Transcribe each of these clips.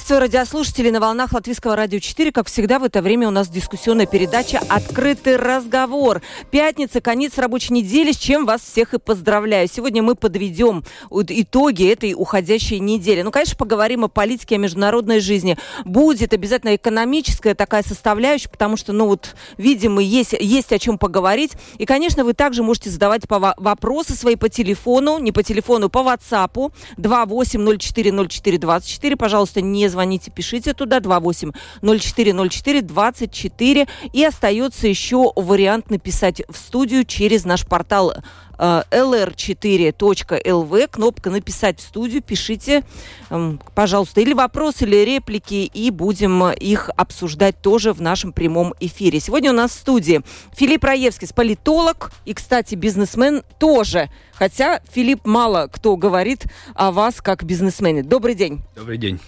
Приветствую радиослушателей на волнах Латвийского радио 4. Как всегда, в это время у нас дискуссионная передача «Открытый разговор». Пятница, конец рабочей недели, с чем вас всех и поздравляю. Сегодня мы подведем итоги этой уходящей недели. Ну, конечно, поговорим о политике, о международной жизни. Будет обязательно экономическая такая составляющая, потому что, ну вот, видимо, есть, есть о чем поговорить. И, конечно, вы также можете задавать вопросы свои по телефону, не по телефону, по WhatsApp 28040424. Пожалуйста, Пожалуйста, не звоните, пишите туда 28 0404 24. И остается еще вариант написать в студию через наш портал lr4.lv, э, кнопка «Написать в студию», пишите, эм, пожалуйста, или вопросы, или реплики, и будем их обсуждать тоже в нашем прямом эфире. Сегодня у нас в студии Филипп Раевский, политолог и, кстати, бизнесмен тоже, хотя Филипп мало кто говорит о вас как бизнесмене. Добрый день. Добрый день.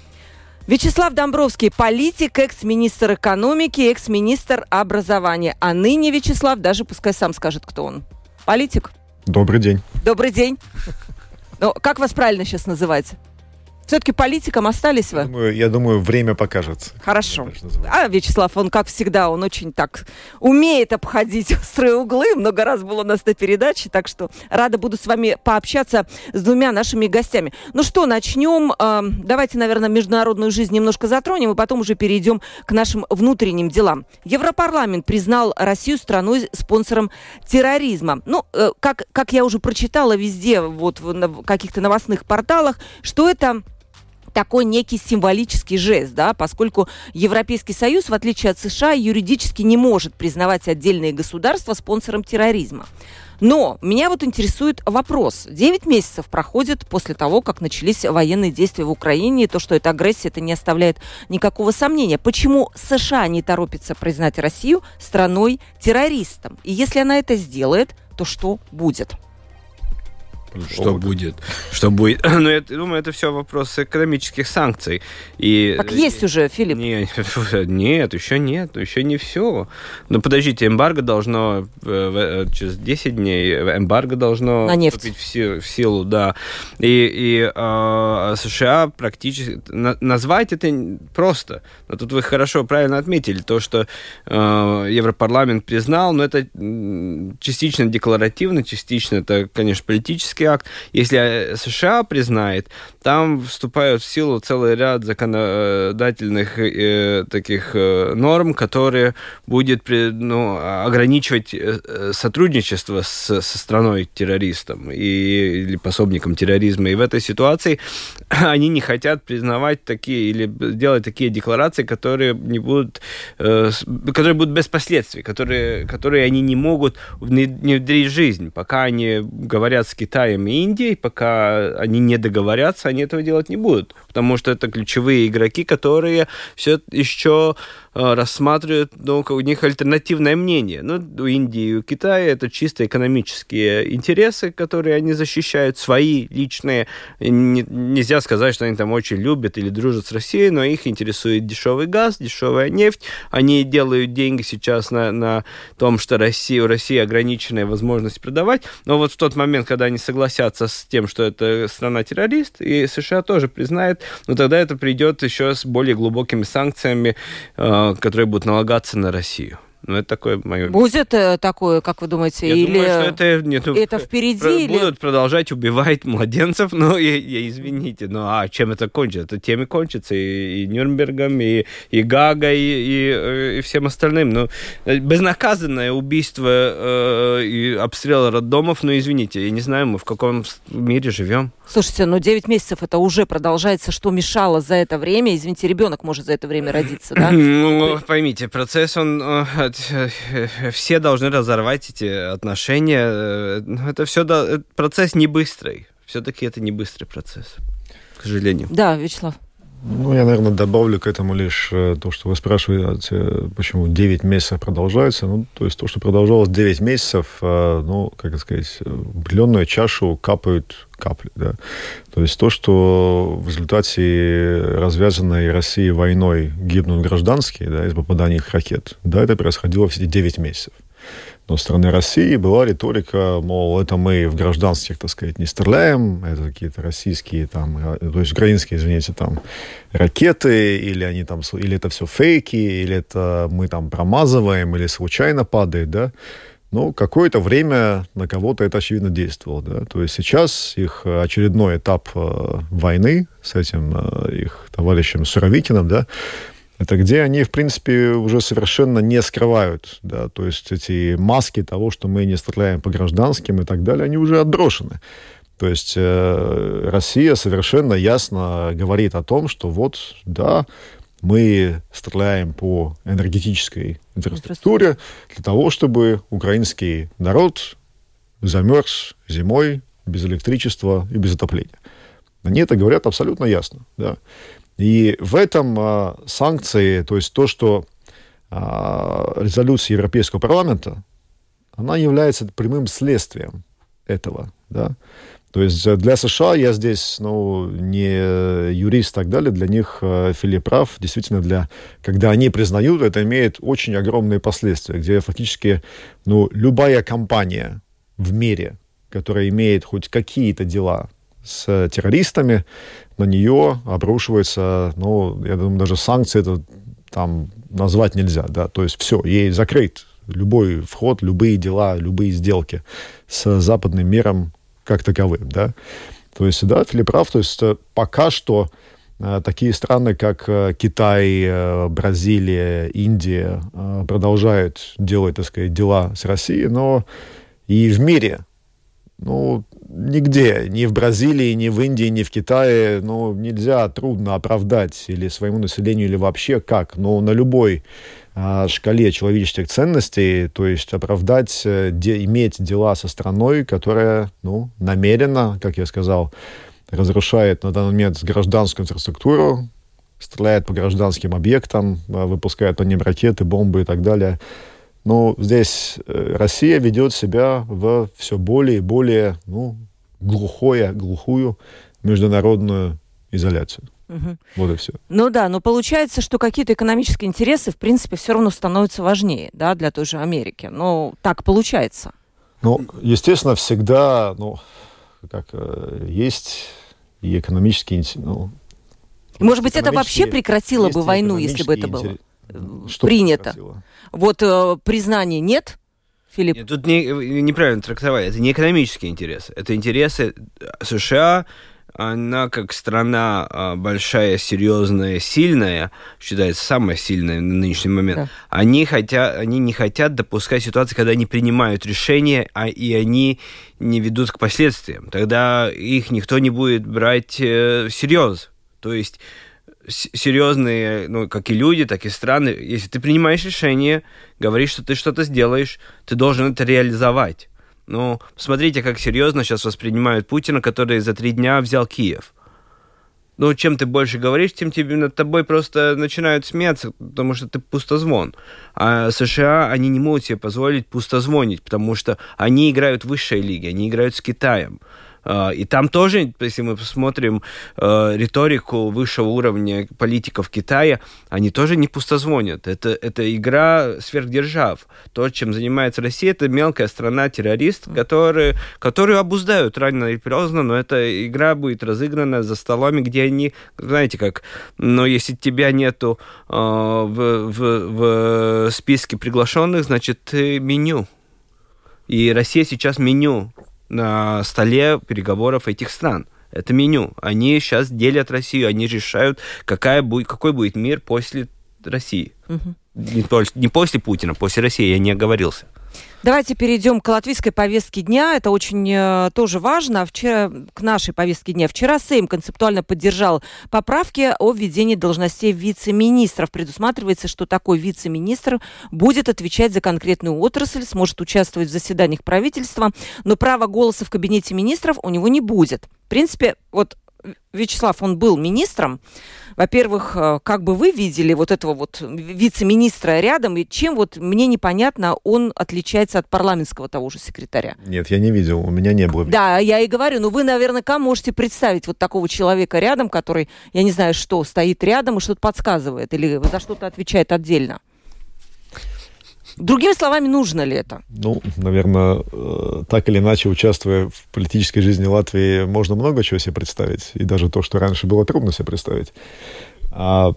Вячеслав Домбровский, политик, экс-министр экономики, экс-министр образования. А ныне Вячеслав даже пускай сам скажет, кто он. Политик? Добрый день. Добрый день. Ну, как вас правильно сейчас называть? Все-таки политиком остались вы? Я думаю, я думаю время покажет. Хорошо. А Вячеслав, он, как всегда, он очень так умеет обходить острые углы. Много раз был у нас на передаче, так что рада буду с вами пообщаться с двумя нашими гостями. Ну что, начнем. Давайте, наверное, международную жизнь немножко затронем, и потом уже перейдем к нашим внутренним делам. Европарламент признал Россию страной спонсором терроризма. Ну, э, как, как я уже прочитала везде, вот в каких-то новостных порталах, что это такой некий символический жест, да, поскольку Европейский Союз, в отличие от США, юридически не может признавать отдельные государства спонсором терроризма. Но меня вот интересует вопрос. Девять месяцев проходит после того, как начались военные действия в Украине, и то, что это агрессия, это не оставляет никакого сомнения. Почему США не торопится признать Россию страной-террористом? И если она это сделает, то что будет? Что будет? Что будет? Но ну, я думаю, это все вопрос экономических санкций. И... Так есть уже, Филипп. Не, нет, еще нет, еще не все. Но подождите, эмбарго должно э, через 10 дней, эмбарго должно На нефть. вступить в, в силу, да. И, и э, США практически... На, назвать это просто. Но тут вы хорошо, правильно отметили, то, что э, Европарламент признал, но это частично декларативно, частично это, конечно, политически акт. Если э, США признает, там вступают в силу целый ряд законодательных э, таких э, норм, которые будет ну, ограничивать э, сотрудничество с, со страной-террористом и, или пособником терроризма. И в этой ситуации они не хотят признавать такие или делать такие декларации, которые не будут, э, которые будут без последствий, которые, которые они не могут внедрить в жизнь, пока они говорят с Китаем и Индией, пока они не договорятся, они этого делать не будут, потому что это ключевые игроки, которые все еще рассматривают, ну, у них альтернативное мнение. Ну, у Индии и у Китая это чисто экономические интересы, которые они защищают, свои личные. Не, нельзя сказать, что они там очень любят или дружат с Россией, но их интересует дешевый газ, дешевая нефть. Они делают деньги сейчас на, на том, что Россия, у России ограниченная возможность продавать. Но вот в тот момент, когда они согласятся с тем, что это страна-террорист, и США тоже признает, ну, тогда это придет еще с более глубокими санкциями э, которые будут налагаться на Россию. Ну, это такое мое... Будет э, такое, как вы думаете? Я или думаю, что это, нет, ну, это впереди? Про- или... Будут продолжать убивать младенцев, ну, и, и, извините, ну, а чем это кончится? Это тем и кончится, и, и Нюрнбергом, и, и Гагой, и, и, и всем остальным. Ну, безнаказанное убийство э, и обстрел роддомов, ну, извините, я не знаю, мы в каком мире живем. Слушайте, ну 9 месяцев это уже продолжается. Что мешало за это время? Извините, ребенок может за это время родиться, да? Ну, поймите, процесс, он... Э, э, все должны разорвать эти отношения. Э, это все... Процесс не быстрый. Все-таки это не быстрый процесс, к сожалению. Да, Вячеслав. Ну, я, наверное, добавлю к этому лишь э, то, что вы спрашиваете, почему 9 месяцев продолжается. Ну, то есть то, что продолжалось 9 месяцев, э, ну, как сказать, в определенную чашу капают капли, да. То есть то, что в результате развязанной России войной гибнут гражданские, да, из попаданий их ракет, да, это происходило все эти 9 месяцев. Но со стороны России была риторика, мол, это мы в гражданских, так сказать, не стреляем, это какие-то российские, там, э, то есть украинские, извините, там, ракеты, или они там, или это все фейки, или это мы там промазываем, или случайно падает, да. Но какое-то время на кого-то это, очевидно, действовало. Да? То есть сейчас их очередной этап э, войны с этим э, их товарищем Суровикиным, да, это где они, в принципе, уже совершенно не скрывают, да, то есть эти маски того, что мы не стреляем по гражданским и так далее, они уже отброшены. То есть э, Россия совершенно ясно говорит о том, что вот, да, мы стреляем по энергетической инфраструктуре для того, чтобы украинский народ замерз зимой без электричества и без отопления. Они это говорят абсолютно ясно. Да. И в этом а, санкции, то есть то, что а, резолюция Европейского парламента, она является прямым следствием этого. Да? То есть для США я здесь ну, не юрист и так далее, для них э, Филипп прав. Действительно, для, когда они признают, это имеет очень огромные последствия, где фактически ну, любая компания в мире, которая имеет хоть какие-то дела с террористами, на нее обрушивается, ну, я думаю, даже санкции это там назвать нельзя, да, то есть все, ей закрыт любой вход, любые дела, любые сделки с западным миром как таковым, да. То есть, да, Филипп прав, то есть э, пока что э, такие страны, как э, Китай, Бразилия, Индия продолжают делать, так сказать, дела с Россией, но и в мире, ну, нигде, ни в Бразилии, ни в Индии, ни в Китае, ну, нельзя трудно оправдать или своему населению, или вообще как, но на любой а, шкале человеческих ценностей, то есть оправдать, э, де, иметь дела со страной, которая, ну, намеренно, как я сказал, разрушает на данный момент гражданскую инфраструктуру, стреляет по гражданским объектам, а, выпускает по ним ракеты, бомбы и так далее. Но здесь э, Россия ведет себя в все более и более ну, глухое, глухую международную изоляцию. Угу. Вот и все. Ну да, но получается, что какие-то экономические интересы, в принципе, все равно становятся важнее, да, для той же Америки. Но так получается. Ну, естественно, всегда, ну, как э, есть и экономические, ну, может быть, это вообще прекратило бы войну, если бы это было интерес... Что принято? Вот э, признания нет, Филипп? Нет, тут не, неправильно трактовали. Это не экономические интересы. Это интересы США, она как страна а, большая, серьезная, сильная, считается самая сильная на нынешний момент, да. они, хотят, они не хотят допускать ситуации, когда они принимают решения, а, и они не ведут к последствиям. Тогда их никто не будет брать э, всерьез. То есть серьезные, ну, как и люди, так и страны, если ты принимаешь решение, говоришь, что ты что-то сделаешь, ты должен это реализовать. Ну, посмотрите, как серьезно сейчас воспринимают Путина, который за три дня взял Киев. Ну, чем ты больше говоришь, тем тебе над тобой просто начинают смеяться, потому что ты пустозвон. А США, они не могут себе позволить пустозвонить, потому что они играют в высшей лиге, они играют с Китаем. А, и там тоже, если мы посмотрим э, риторику высшего уровня политиков Китая, они тоже не пустозвонят. Это, это игра сверхдержав. То, чем занимается Россия, это мелкая страна-террорист, который, которую обуздают рано или поздно, но эта игра будет разыграна за столами, где они, знаете как, но если тебя нету э, в, в, в списке приглашенных, значит, ты меню. И Россия сейчас меню на столе переговоров этих стран. Это меню. Они сейчас делят Россию, они решают, какая будет, какой будет мир после России. Угу. Не, не после Путина, после России, я не оговорился. Давайте перейдем к латвийской повестке дня. Это очень э, тоже важно. Вчера к нашей повестке дня. Вчера Сейм концептуально поддержал поправки о введении должностей вице-министров. Предусматривается, что такой вице-министр будет отвечать за конкретную отрасль, сможет участвовать в заседаниях правительства, но права голоса в кабинете министров у него не будет. В принципе, вот Вячеслав, он был министром. Во-первых, э, как бы вы видели вот этого вот вице-министра рядом, и чем вот мне непонятно, он отличается от парламентского того же секретаря? Нет, я не видел, у меня не было. Да, я и говорю, ну вы наверняка можете представить вот такого человека рядом, который, я не знаю что, стоит рядом и что-то подсказывает или за что-то отвечает отдельно. Другими словами, нужно ли это? Ну, наверное, э, так или иначе, участвуя в политической жизни Латвии, можно много чего себе представить. И даже то, что раньше было трудно себе представить. А,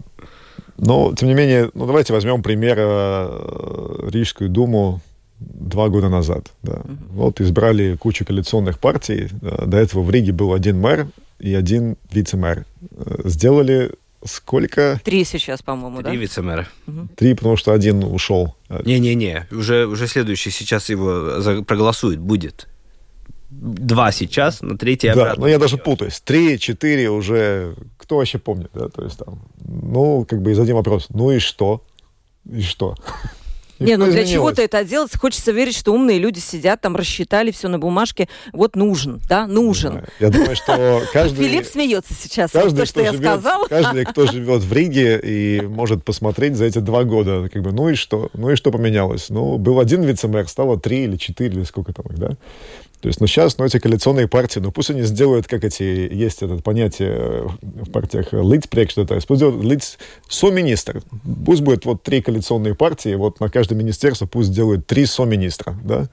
но, тем не менее, ну, давайте возьмем пример э, Рижскую думу два года назад. Да. Вот избрали кучу коалиционных партий. До этого в Риге был один мэр и один вице-мэр. Э, сделали сколько? Три сейчас, по-моему, да? Три вице-мэра. Угу. Три, потому что один ушел. Не-не-не, уже, уже следующий сейчас его проголосует, будет. Два сейчас, но третий обратно. Да, но я даже путаюсь. Три, четыре уже... Кто вообще помнит, да? То есть там... Ну, как бы и зададим вопрос. Ну и что? И что? Не, ну для чего-то это делать. Хочется верить, что умные люди сидят там, рассчитали все на бумажке. Вот нужен, да, нужен. Я думаю, что каждый... Филипп смеется сейчас. Каждый, то, что я сказал. Каждый, кто живет в Риге и может посмотреть за эти два года, как бы, ну и что? Ну и что поменялось? Ну, был один вице-мэр, стало три или четыре, или сколько там их, да? То есть, ну, сейчас, ну, эти коалиционные партии, ну, пусть они сделают, как эти, есть это понятие э, в партиях лицпрек, что это, пусть сделают лиц, со-министр. Пусть будет вот три коалиционные партии, вот на каждое министерство пусть сделают три со-министра, да?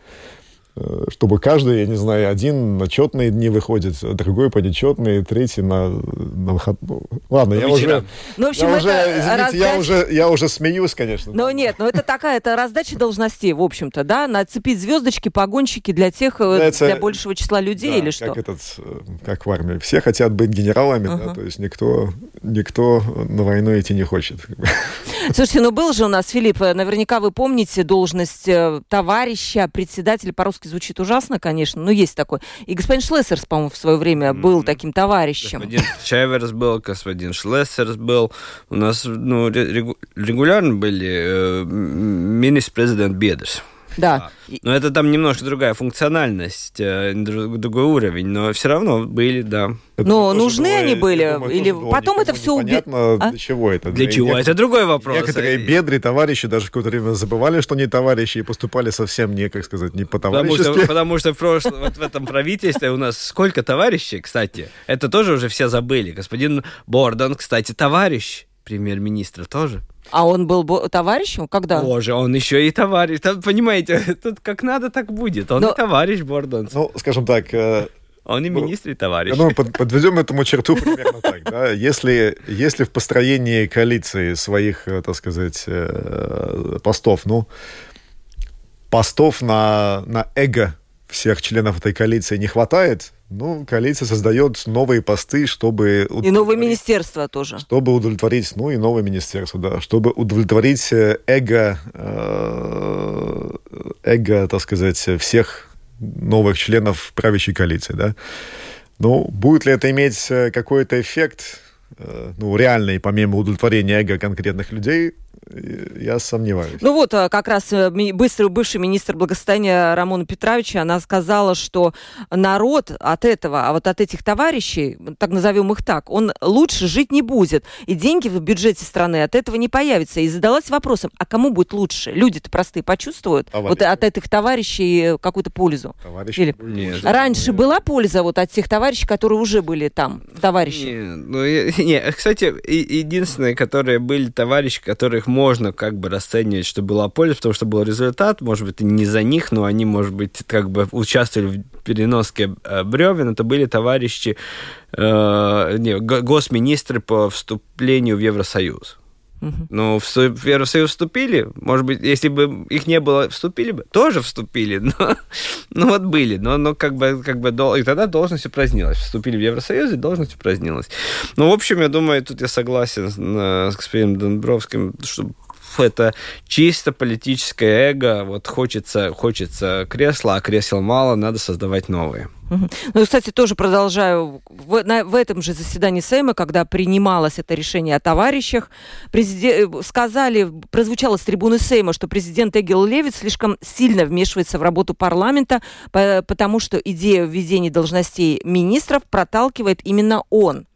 Э, чтобы каждый, я не знаю, один на четные дни выходит, другой по нечетные, третий на, на ну, ладно, я уже, ну, в общем, я, уже, извините, раздача... я уже, я уже смеюсь, конечно. Ну нет, ну это такая, это раздача должностей, в общем-то, да, нацепить звездочки, погонщики для тех, э, это, для большего числа людей да, или что? Как этот, э, как в армии, все хотят быть генералами, uh-huh. да, то есть никто, никто на войну идти не хочет. Слушайте, ну был же у нас, Филипп, наверняка вы помните должность товарища, председателя по-русски по звучит ужасно, конечно, но есть такой. И господин Шлессерс, по-моему, в свое время был таким товарищем. Господин Чайверс был, господин Шлессерс был. У нас ну, регулярно были э, министр-президент Бедерс. Да. Но это там немножко другая функциональность, э, другой уровень, но все равно были, да. Это но нужны было, они были? Думаю, или потом это все убили? А? Для чего это? Для, для чего? Некоторые, это другой вопрос. Некоторые бедры товарищи даже в какое-то время забывали, что они товарищи, и поступали совсем не, как сказать, не по-товарищески. Потому что, потому что в, прошлом, вот в этом правительстве у нас сколько товарищей, кстати, это тоже уже все забыли. Господин Бордон, кстати, товарищ премьер-министра тоже. А он был товарищем? Когда? Боже, он еще и товарищ. Там, понимаете, тут как надо, так будет. Он Но... и товарищ Бордон. Ну, скажем так... Э... Он и ну, министр, и товарищ. Ну, под, подведем этому черту примерно так. Да? Если, если в построении коалиции своих, э, так сказать, э, постов, ну, постов на, на эго всех членов этой коалиции не хватает, ну, коалиция создает новые посты, чтобы... И новые министерства тоже. Чтобы удовлетворить, ну, и новые министерства, да, чтобы удовлетворить э, эго, э, эго, так сказать, всех новых членов правящей коалиции, да. Ну, будет ли это иметь э, какой-то эффект, ну, реальный, помимо удовлетворения эго конкретных людей, я сомневаюсь. Ну вот, а, как раз э, быстрый бывший министр благосостояния Рамона Петровича, она сказала, что народ от этого, а вот от этих товарищей, так назовем их так, он лучше жить не будет. И деньги в бюджете страны от этого не появятся. И задалась вопросом, а кому будет лучше? Люди-то простые почувствуют Товарищи. вот от этих товарищей какую-то пользу? Товарищи? Или... Нет. Раньше Нет. была польза вот от тех товарищей, которые уже были там, товарищи? Нет, ну, не, кстати, единственные, которые были товарищи, которых можно как бы расценивать, что была польза, потому что был результат, может быть, не за них, но они, может быть, как бы участвовали в переноске э, бревен. Это были товарищи, э, не, госминистры по вступлению в Евросоюз. Ну, в, Евросоюз вступили, может быть, если бы их не было, вступили бы, тоже вступили, но, ну вот были, но, но как бы, как бы, дол, и тогда должность упразднилась. Вступили в Евросоюз, и должность упразднилась. Ну, в общем, я думаю, тут я согласен с, с господином Домбровским, что это чисто политическое эго, вот хочется, хочется кресла, а кресел мало, надо создавать новые. Ну, кстати, тоже продолжаю. В, на, в этом же заседании Сейма, когда принималось это решение о товарищах, президент, э, сказали, прозвучало с трибуны Сейма, что президент Эгил Левит слишком сильно вмешивается в работу парламента, потому что идея введения должностей министров проталкивает именно он.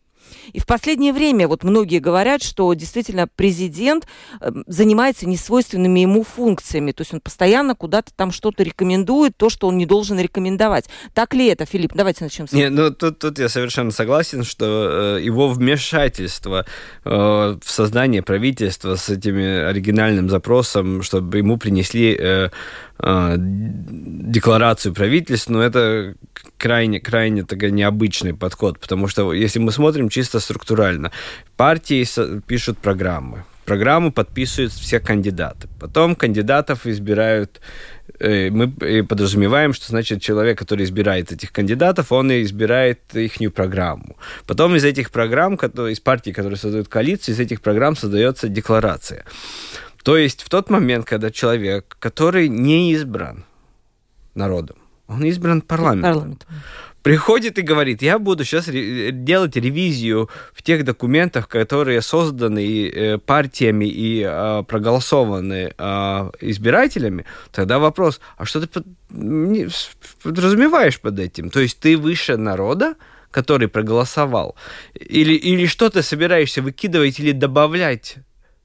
И в последнее время вот многие говорят, что действительно президент эм, занимается несвойственными ему функциями. То есть он постоянно куда-то там что-то рекомендует, то, что он не должен рекомендовать. Так ли это, Филипп? Давайте начнем с Нет, ну тут, тут я совершенно согласен, что э, его вмешательство э, в создание правительства с этим оригинальным запросом, чтобы ему принесли э, э, декларацию правительства, но это крайне, крайне такой необычный подход, потому что если мы смотрим чисто структурально, партии пишут программы, программу подписывают все кандидаты, потом кандидатов избирают э, мы подразумеваем, что значит человек, который избирает этих кандидатов, он и избирает их программу. Потом из этих программ, из партий, которые создают коалицию, из этих программ создается декларация. То есть в тот момент, когда человек, который не избран народом, он избран парламентом. Парламент. Приходит и говорит, я буду сейчас делать ревизию в тех документах, которые созданы э, партиями и э, проголосованы э, избирателями. Тогда вопрос, а что ты подразумеваешь под этим? То есть ты выше народа, который проголосовал? Или, или что ты собираешься выкидывать или добавлять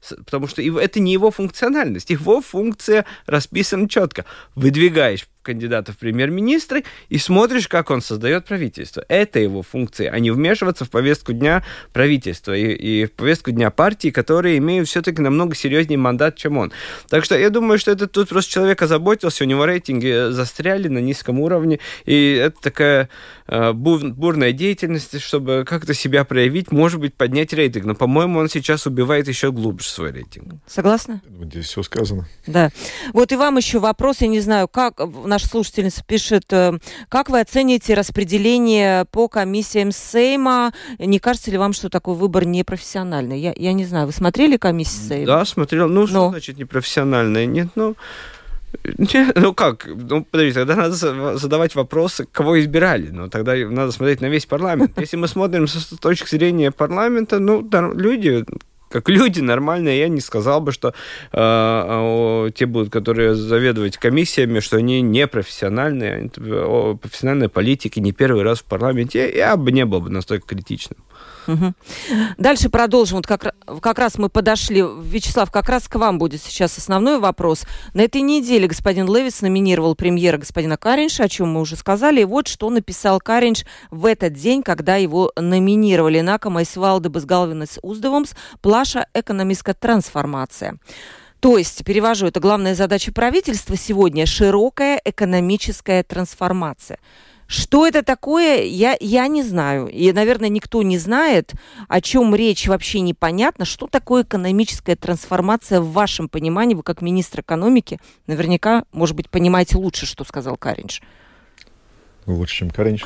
потому что это не его функциональность. Его функция расписана четко. Выдвигаешь кандидата в премьер-министры и смотришь, как он создает правительство. Это его функция, а не вмешиваться в повестку дня правительства и, и в повестку дня партии, которые имеют все-таки намного серьезнее мандат, чем он. Так что я думаю, что это тут просто человек озаботился, у него рейтинги застряли на низком уровне, и это такая э, бурная деятельность, чтобы как-то себя проявить, может быть, поднять рейтинг. Но, по-моему, он сейчас убивает еще глубже свой рейтинг. Согласна? Здесь все сказано. Да. Вот и вам еще вопрос, я не знаю, как наша слушательница пишет, э, как вы оцените распределение по комиссиям Сейма? Не кажется ли вам, что такой выбор непрофессиональный? Я, я не знаю, вы смотрели комиссию Сейма? Да, смотрел. Ну, что Но... значит непрофессиональный? Нет, ну... Ну как? Ну, подождите, тогда надо задавать вопросы, кого избирали. Ну, тогда надо смотреть на весь парламент. Если мы смотрим с точки зрения парламента, ну, люди, как люди нормальные, я не сказал бы, что э, те будут, которые заведовать комиссиями, что они не профессиональные, профессиональные политики, не первый раз в парламенте. Я бы не был бы настолько критичным. Дальше продолжим. Вот как, как раз мы подошли. Вячеслав, как раз к вам будет сейчас основной вопрос. На этой неделе господин Левис номинировал премьера господина Каринша, о чем мы уже сказали. И вот что написал Каринш в этот день, когда его номинировали. Накама Исвалда Безгалвинес Уздовомс, плаша экономическая трансформация. То есть, перевожу, это главная задача правительства сегодня – широкая экономическая трансформация – что это такое, я, я не знаю. И, наверное, никто не знает, о чем речь вообще непонятно. Что такое экономическая трансформация в вашем понимании? Вы как министр экономики наверняка, может быть, понимаете лучше, что сказал Каринч. Лучше, чем Каринч.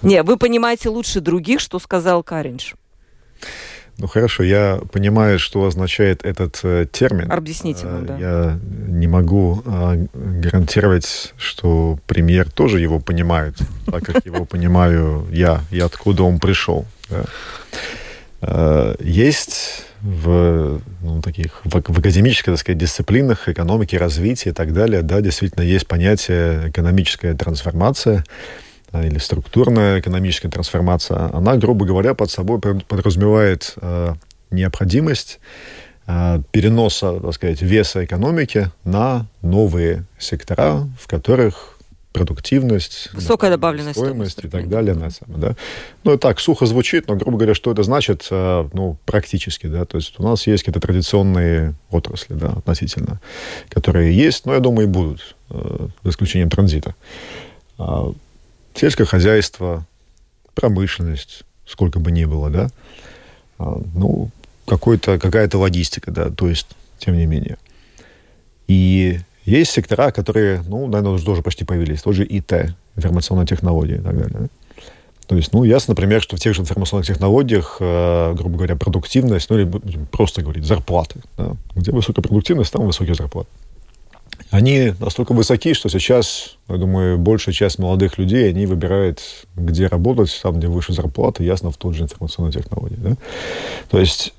Не, вы понимаете лучше других, что сказал Каринч. Ну хорошо, я понимаю, что означает этот э, термин. Объясните нам, да. Я не могу э, гарантировать, что премьер тоже его понимает, так как его понимаю я и откуда он пришел. Да. Э, есть в ну, таких в, в академических, так сказать, дисциплинах экономики, развития и так далее, да, действительно есть понятие экономическая трансформация или структурная экономическая трансформация, она, грубо говоря, под собой подразумевает э, необходимость э, переноса, так сказать, веса экономики на новые сектора, в которых продуктивность, высокая добавленная стоимость, и так далее. На самом, да. Ну, и так, сухо звучит, но, грубо говоря, что это значит, э, ну, практически, да, то есть у нас есть какие-то традиционные отрасли, да, относительно, которые есть, но, я думаю, и будут, за исключением транзита. Сельское хозяйство, промышленность, сколько бы ни было, да, а, ну, какой-то, какая-то логистика, да, то есть, тем не менее. И есть сектора, которые, ну, наверное, уже тоже почти появились, тоже ИТ, информационные технологии и так далее. То есть, ну, ясно, например, что в тех же информационных технологиях, э, грубо говоря, продуктивность, ну, или просто говорить, зарплаты. Да? Где высокая продуктивность, там высокие зарплаты. Они настолько высоки, что сейчас, я думаю, большая часть молодых людей, они выбирают, где работать, там, где выше зарплаты, ясно, в тот же информационной технологии. Да? То есть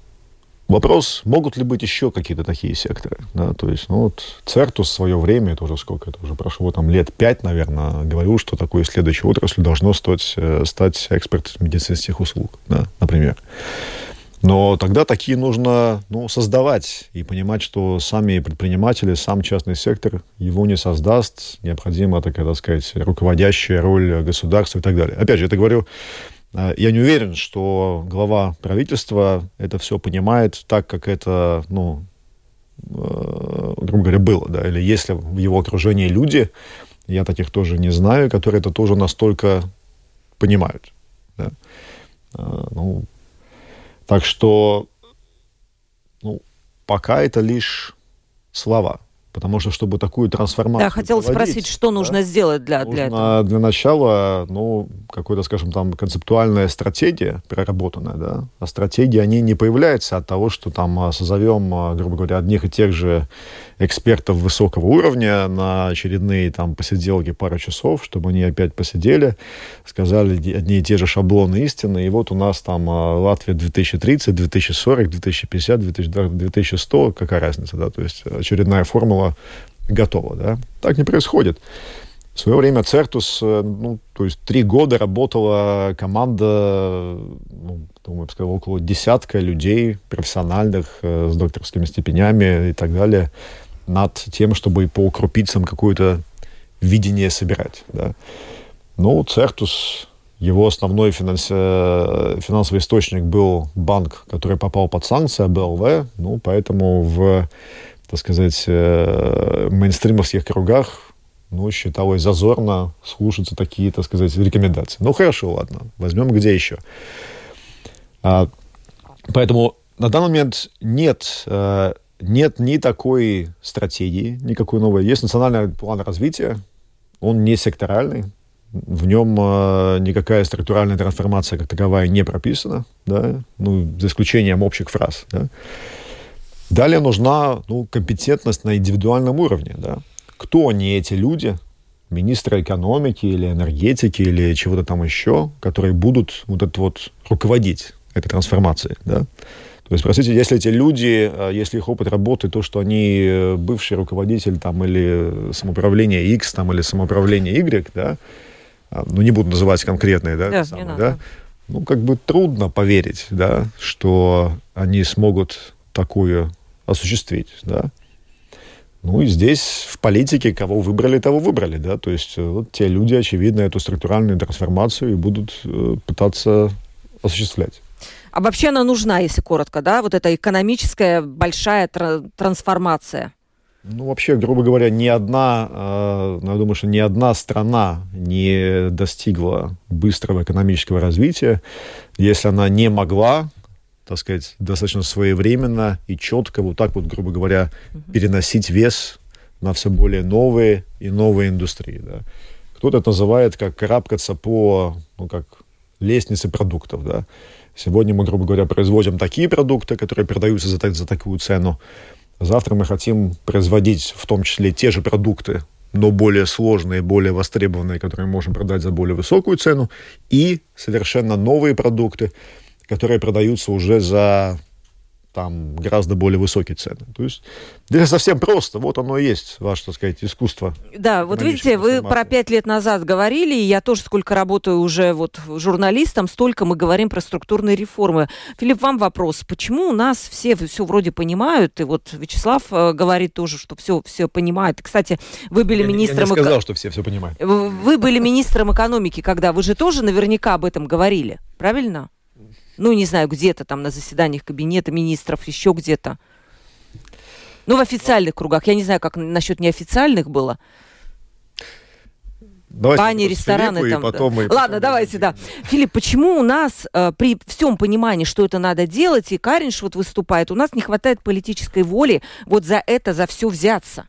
Вопрос, могут ли быть еще какие-то такие секторы? Да? То есть, ну вот Цертус в свое время, это уже сколько, это уже прошло там лет пять, наверное, говорил, что такой следующей отраслью должно стать, э, стать экспорт медицинских услуг, да, например. Но тогда такие нужно ну, создавать и понимать, что сами предприниматели, сам частный сектор его не создаст. Необходима, так, так сказать, руководящая роль государства и так далее. Опять же, это говорю а, я не уверен, что глава правительства это все понимает так, как это, ну, э, грубо говоря, было, да, или если в его окружении люди, я таких тоже не знаю, которые это тоже настолько понимают, да. А, ну, так что, ну, пока это лишь слова. Потому что, чтобы такую трансформацию Да, хотел спросить, что да, нужно сделать для, нужно для этого? Для начала, ну, какой-то, скажем, там, концептуальная стратегия проработанная, да. А стратегии, они не появляются от того, что там а, созовем, а, грубо говоря, одних и тех же экспертов высокого уровня на очередные там посиделки пару часов, чтобы они опять посидели, сказали одни и те же шаблоны истины, и вот у нас там а, Латвия 2030, 2040, 2050, 2100, какая разница, да, то есть очередная формула готова. Да? Так не происходит. В свое время Цертус, э, ну, то есть три года работала команда, ну, думаю, я сказал, около десятка людей профессиональных э, с докторскими степенями и так далее над тем, чтобы по крупицам какое-то видение собирать. Да. Ну, Цертус, его основной финанс... Э, финансовый источник был банк, который попал под санкции, БЛВ, ну, поэтому в так сказать, э, мейнстримовских кругах ну, считалось зазорно слушаться такие, так сказать, рекомендации. Ну, хорошо, ладно, возьмем где еще. А, поэтому на данный момент нет, э, нет ни такой стратегии, никакой новой. Есть национальный план развития, он не секторальный, в нем э, никакая структуральная трансформация как таковая не прописана, да, ну, за исключением общих фраз, да. Далее нужна ну, компетентность на индивидуальном уровне. Да? Кто они, эти люди, министры экономики или энергетики или чего-то там еще, которые будут вот это вот руководить этой трансформацией. Да? То есть, простите, если эти люди, э, если их опыт работы, то, что они э, бывший руководитель там, или самоуправление X там, или самоуправление Y, да, а, ну, не буду называть конкретные, да, да, самые, да, ну, как бы трудно поверить, да, что они смогут такую осуществить, да. Ну и здесь в политике кого выбрали, того выбрали, да, то есть э, вот те люди, очевидно, эту структуральную трансформацию и будут э, пытаться осуществлять. А вообще она нужна, если коротко, да, вот эта экономическая большая тр- трансформация? Ну, вообще, грубо говоря, ни одна, э, ну, я думаю, что ни одна страна не достигла быстрого экономического развития, если она не могла так сказать, достаточно своевременно и четко, вот так вот, грубо говоря, переносить вес на все более новые и новые индустрии. Да. Кто-то это называет как карабкаться по, ну, как лестнице продуктов, да. Сегодня мы, грубо говоря, производим такие продукты, которые продаются за, за такую цену. Завтра мы хотим производить в том числе те же продукты, но более сложные, более востребованные, которые мы можем продать за более высокую цену, и совершенно новые продукты, которые продаются уже за там гораздо более высокие цены. То есть здесь совсем просто. Вот оно и есть, ваше, так сказать, искусство. Да, вот видите, вы про пять лет назад говорили, и я тоже сколько работаю уже вот журналистом, столько мы говорим про структурные реформы. Филипп, вам вопрос. Почему у нас все все вроде понимают, и вот Вячеслав э, говорит тоже, что все, все понимают. Кстати, вы были я, министром... Я не сказал, что все все понимают. Вы были министром экономики, когда вы же тоже наверняка об этом говорили, правильно? Ну, не знаю, где-то там на заседаниях кабинета министров, еще где-то. Ну, в официальных кругах. Я не знаю, как насчет неофициальных было. Давайте Бани, рестораны там. Потом да. мы, Ладно, потом давайте, да. Филипп, почему у нас э, при всем понимании, что это надо делать, и Каринш вот выступает, у нас не хватает политической воли вот за это, за все взяться?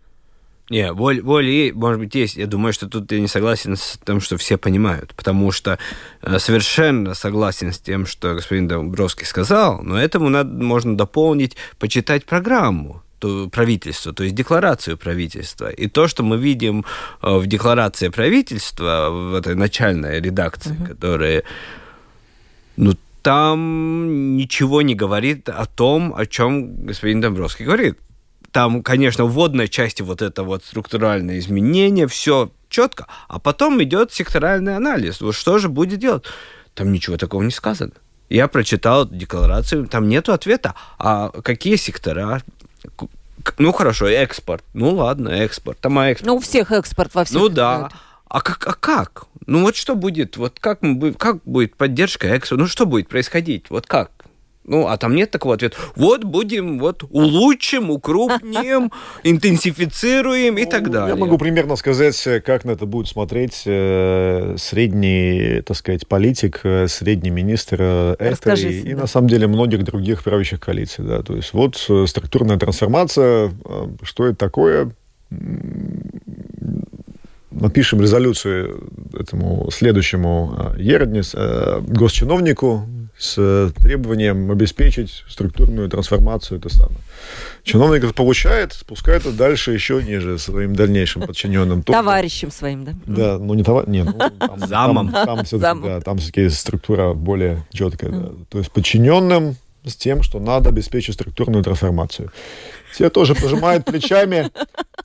Не, воля, воля, может быть, есть. Я думаю, что тут я не согласен с тем, что все понимают. Потому что э, совершенно согласен с тем, что господин Домбровский сказал, но этому надо, можно дополнить, почитать программу правительства, то есть декларацию правительства. И то, что мы видим э, в декларации правительства, в этой начальной редакции, uh-huh. которая, ну, там ничего не говорит о том, о чем господин Домбровский говорит. Там, конечно, в вводной части вот это вот структуральное изменение, все четко, а потом идет секторальный анализ. Вот что же будет делать? Там ничего такого не сказано. Я прочитал декларацию, там нет ответа. А какие сектора? Ну хорошо, экспорт. Ну ладно, экспорт. Там а экспорт. Ну у всех экспорт во всех. Ну да. А как, а как? Ну вот что будет? Вот как, мы, как будет поддержка экспорта? Ну что будет происходить? Вот как? Ну, а там нет такого ответа. Вот будем, вот улучшим, укрупним, интенсифицируем и так далее. Я могу примерно сказать, как на это будет смотреть э, средний, так сказать, политик, э, средний министр э, это и, на самом деле, многих других правящих коалиций. Да. То есть вот структурная трансформация, что это такое? напишем резолюцию этому следующему еродне, госчиновнику, с требованием обеспечить структурную трансформацию. Это самое. Чиновник это получает, спускает это дальше еще ниже своим дальнейшим подчиненным. Товарищем своим, да? Да, ну не товарищем, нет. Ну, там, Замом. Там, там, все-таки, да, там все-таки структура более четкая. Да. То есть подчиненным с тем, что надо обеспечить структурную трансформацию. Те тоже пожимают плечами.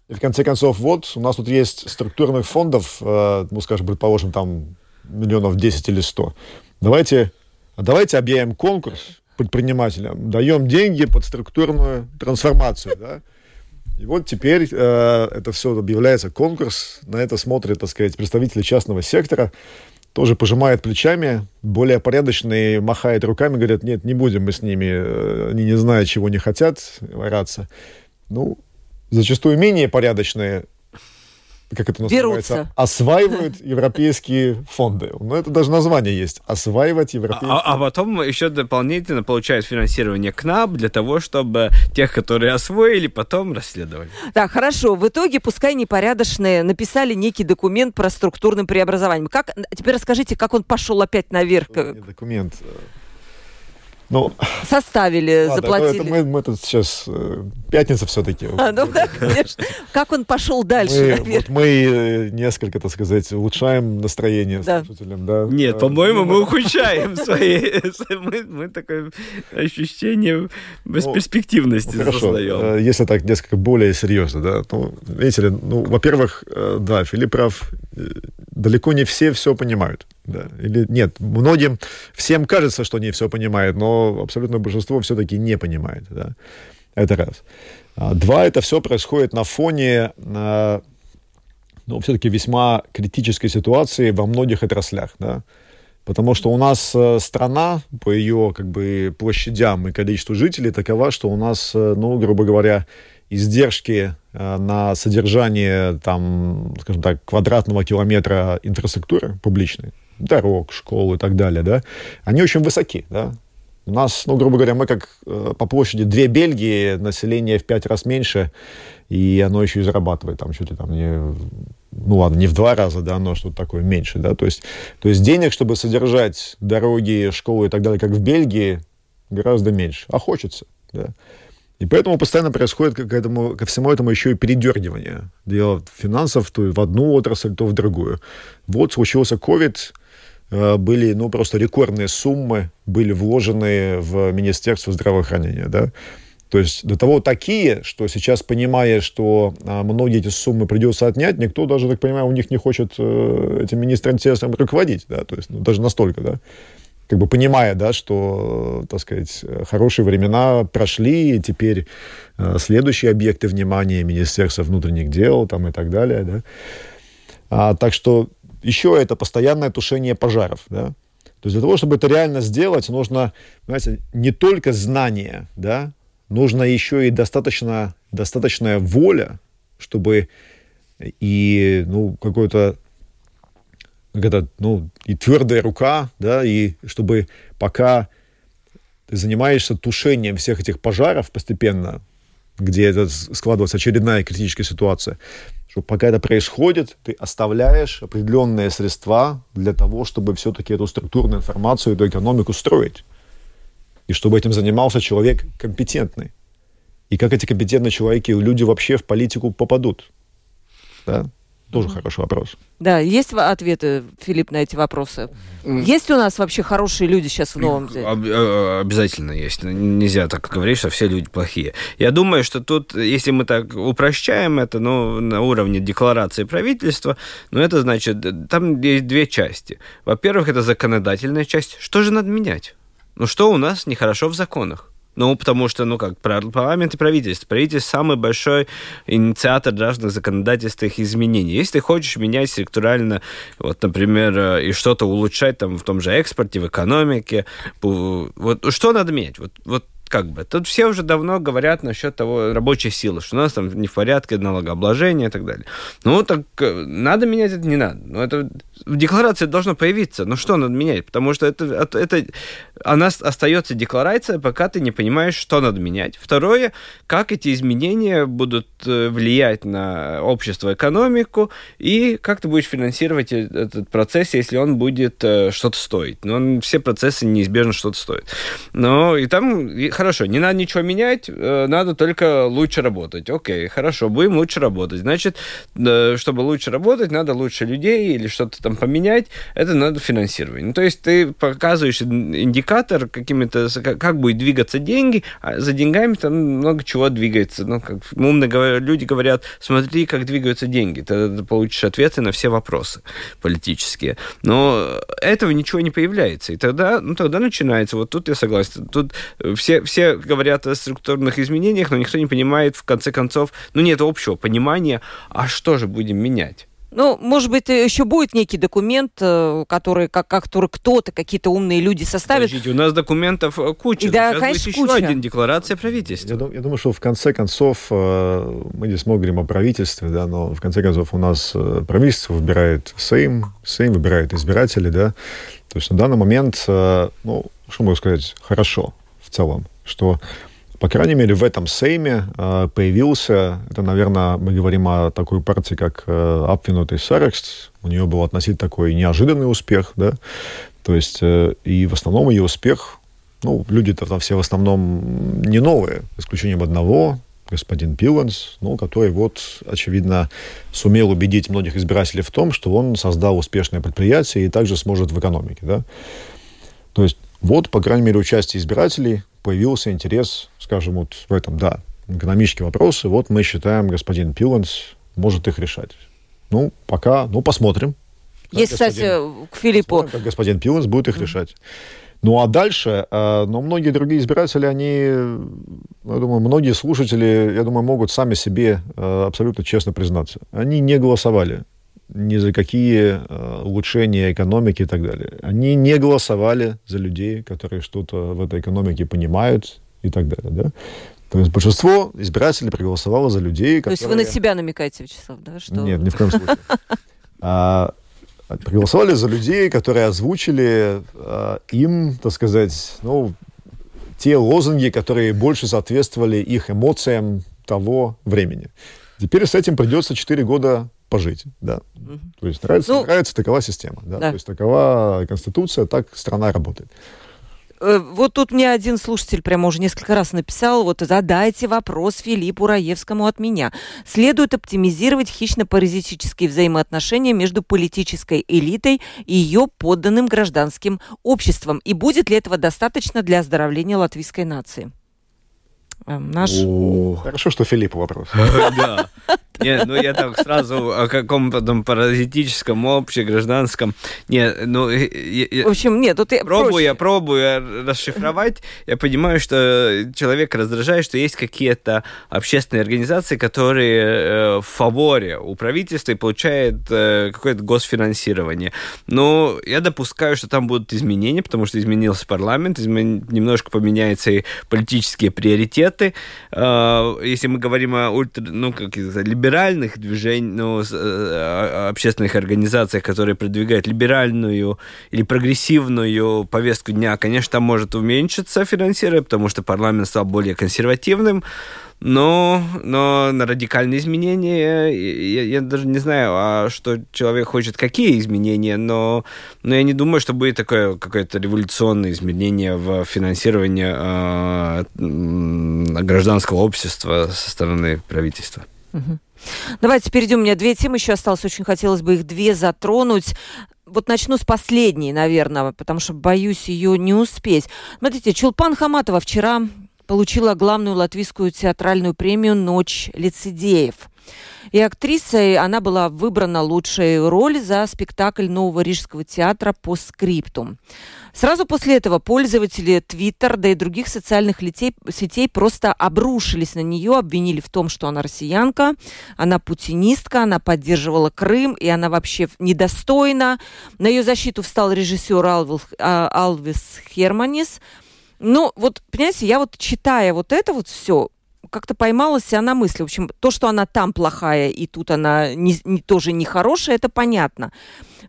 И в конце концов, вот, у нас тут есть структурных фондов, э, ну, скажем, предположим, там миллионов 10 или 100. Давайте давайте объявим конкурс предпринимателям, даем деньги под структурную трансформацию, да, и вот теперь э, это все объявляется конкурс, на это смотрят, так сказать, представители частного сектора, тоже пожимают плечами, более порядочные махают руками, говорят, нет, не будем мы с ними, э, они не знают, чего не хотят, ораться. Ну, зачастую менее порядочные как это называется, Берутся. осваивают европейские фонды. Ну, это даже название есть. Осваивать европейские а, а потом еще дополнительно получают финансирование КНАП для того, чтобы тех, которые освоили, потом расследовали. Да, хорошо. В итоге, пускай непорядочные, написали некий документ про структурное преобразование. Как, теперь расскажите, как он пошел опять наверх? Документ. Ну, Составили, ладно, заплатили. Это мы, мы тут сейчас э, пятница все-таки. А, ну да, конечно. Как он пошел дальше? Мы, вот мы э, несколько, так сказать, улучшаем настроение да. слушателям. Да. Нет, по-моему, мы ухудшаем свои. Мы, мы такое ощущение бесперспективности ну, создаем. Э, если так несколько более серьезно, да, ну, видите ли, ну, во-первых, да, Филипп прав, далеко не все все понимают. Да. Или нет, многим, всем кажется, что они все понимают, но абсолютное большинство все-таки не понимает. Да. Это раз. А, два, это все происходит на фоне а, ну, все-таки весьма критической ситуации во многих отраслях. Да. Потому что у нас э, страна по ее как бы, площадям и количеству жителей такова, что у нас, э, ну, грубо говоря, издержки э, на содержание, там, скажем так, квадратного километра инфраструктуры публичной, дорог, школ и так далее, да, они очень высоки, да. У нас, ну, грубо говоря, мы как э, по площади две Бельгии, население в пять раз меньше, и оно еще и зарабатывает там ли там не, ну ладно, не в два раза, да, но что-то такое меньше, да, то есть, то есть денег, чтобы содержать дороги, школы и так далее, как в Бельгии, гораздо меньше, а хочется, да. И поэтому постоянно происходит к этому, ко всему этому еще и передергивание. Дело финансов то в одну отрасль, то в другую. Вот случился COVID, Э, были, ну, просто рекордные суммы были вложены в Министерство здравоохранения, да. То есть до того такие, что сейчас, понимая, что а, многие эти суммы придется отнять, никто даже, так понимаю, у них не хочет э, этим министерством руководить, да, то есть ну, даже настолько, да, как бы понимая, да, что, так сказать, хорошие времена прошли, и теперь э, следующие объекты внимания Министерства внутренних дел там и так далее, да. А, так что еще это постоянное тушение пожаров, да. То есть для того, чтобы это реально сделать, нужно, знаете, не только знание, да, нужно еще и достаточно, достаточная воля, чтобы и, ну, какой-то это, ну, и твердая рука, да, и чтобы пока ты занимаешься тушением всех этих пожаров постепенно, где это складывается очередная критическая ситуация, что пока это происходит, ты оставляешь определенные средства для того, чтобы все-таки эту структурную информацию, эту экономику строить. И чтобы этим занимался человек компетентный. И как эти компетентные человеки, люди вообще в политику попадут. Да? Тоже хороший вопрос. Да, есть ответы, Филипп, на эти вопросы? Есть у нас вообще хорошие люди сейчас в новом деле? Об, э, обязательно есть. Нельзя так говорить, что все люди плохие. Я думаю, что тут, если мы так упрощаем это, ну, на уровне декларации правительства, ну, это значит, там есть две части. Во-первых, это законодательная часть. Что же надо менять? Ну, что у нас нехорошо в законах? Ну, потому что, ну как, парламент и правительство. Правительство самый большой инициатор разных законодательственных изменений. Если ты хочешь менять структурально, вот, например, э, и что-то улучшать там в том же экспорте, в экономике, вот что надо менять? Вот, вот как бы. Тут все уже давно говорят насчет того рабочей силы, что у нас там не в порядке налогообложения и так далее. Ну, так э, надо менять это, не надо. Но это в декларации должно появиться. Ну, что надо менять? Потому что это, это, она остается декларация, пока ты не понимаешь, что надо менять. Второе, как эти изменения будут э, влиять на общество, экономику, и как ты будешь финансировать э, этот процесс, если он будет что-то стоить. Но он, все процессы неизбежно что-то стоят. Но и там хорошо, не надо ничего менять, э, надо только лучше работать. Окей, хорошо, будем лучше работать. Значит, чтобы лучше работать, надо лучше людей или что-то там поменять, это надо финансировать. Ну, то есть ты показываешь индикатор какими-то, как будет двигаться деньги, а за деньгами там много чего двигается. Ну, как умные люди говорят, смотри, как двигаются деньги, ты получишь ответы на все вопросы политические. Но этого ничего не появляется. И тогда, ну, тогда начинается, вот тут я согласен, тут все, все говорят о структурных изменениях, но никто не понимает, в конце концов, ну, нет общего понимания, а что же будем менять? Ну, может быть, еще будет некий документ, э, который, как, который кто-то, какие-то умные люди составят. Подождите, у нас документов э, куча. Да, Сейчас конечно, будет еще куча. один декларация правительства. Я, я думаю, что в конце концов, э, мы здесь много говорим о правительстве, да, но в конце концов у нас правительство выбирает Сейм, Сейм выбирает избирателей, да. То есть на данный момент, ну, что могу сказать, хорошо в целом что, по крайней мере, в этом Сейме э, появился, это, наверное, мы говорим о такой партии, как э, Апвинутый Сарекст, у нее был относительно такой неожиданный успех, да, то есть, э, и в основном ее успех, ну, люди-то там все в основном не новые, исключением одного, господин Пиланс, ну, который вот, очевидно, сумел убедить многих избирателей в том, что он создал успешное предприятие и также сможет в экономике, да. То есть вот, по крайней мере, участие избирателей появился интерес, скажем, вот в этом, да, экономические вопросы. Вот мы считаем, господин Пиланс может их решать. Ну, пока, ну, посмотрим. Есть, кстати, к Филиппу... Посмотрим, как господин Пиланс будет их mm-hmm. решать. Ну, а дальше, э, но многие другие избиратели, они, я думаю, многие слушатели, я думаю, могут сами себе э, абсолютно честно признаться. Они не голосовали ни за какие э, улучшения экономики и так далее. Они не голосовали за людей, которые что-то в этой экономике понимают и так далее. Да? То есть большинство избирателей проголосовало за людей, которые... То есть вы на себя намекаете, Вячеслав, да? Что... Нет, ни в коем случае. А, проголосовали за людей, которые озвучили а, им, так сказать, ну, те лозунги, которые больше соответствовали их эмоциям того времени. Теперь с этим придется 4 года пожить, да. Угу. То есть нравится, ну, нравится, такова система, да? да. То есть такова конституция, так страна работает. Э, вот тут мне один слушатель прямо уже несколько раз написал, вот задайте вопрос Филиппу Раевскому от меня. Следует оптимизировать хищно-паразитические взаимоотношения между политической элитой и ее подданным гражданским обществом. И будет ли этого достаточно для оздоровления латвийской нации? Эм, наш... Хорошо, что Филиппу вопрос. Да. Не, ну я так сразу о каком-то там паразитическом, общегражданском. Не, ну... В общем, нет, тут я пробую, я пробую расшифровать. Я понимаю, что человек раздражает, что есть какие-то общественные организации, которые э, в фаворе у правительства и получают э, какое-то госфинансирование. Но я допускаю, что там будут изменения, потому что изменился парламент, измен... немножко поменяются и политические приоритеты. Э, если мы говорим о ультра, ну, как сказать, либеральных движений, ну, э, общественных организациях, которые продвигают либеральную или прогрессивную повестку дня, конечно, там может уменьшиться финансирование, потому что парламент стал более консервативным. Но, но на радикальные изменения, я, я даже не знаю, а что человек хочет, какие изменения, но, но я не думаю, что будет такое какое-то революционное изменение в финансировании э, гражданского общества со стороны правительства. Давайте перейдем. У меня две темы еще осталось. Очень хотелось бы их две затронуть. Вот начну с последней, наверное, потому что боюсь ее не успеть. Смотрите, Чулпан Хаматова вчера получила главную латвийскую театральную премию «Ночь лицедеев». И актрисой она была выбрана лучшей роли за спектакль Нового Рижского театра по скрипту. Сразу после этого пользователи Twitter, да и других социальных сетей, просто обрушились на нее, обвинили в том, что она россиянка, она путинистка, она поддерживала Крым, и она вообще недостойна. На ее защиту встал режиссер а, Алвис Херманис – ну, вот, понимаете, я вот читая вот это вот все, как-то поймала себя на мысли. В общем, то, что она там плохая и тут она не, не, тоже нехорошая, это понятно.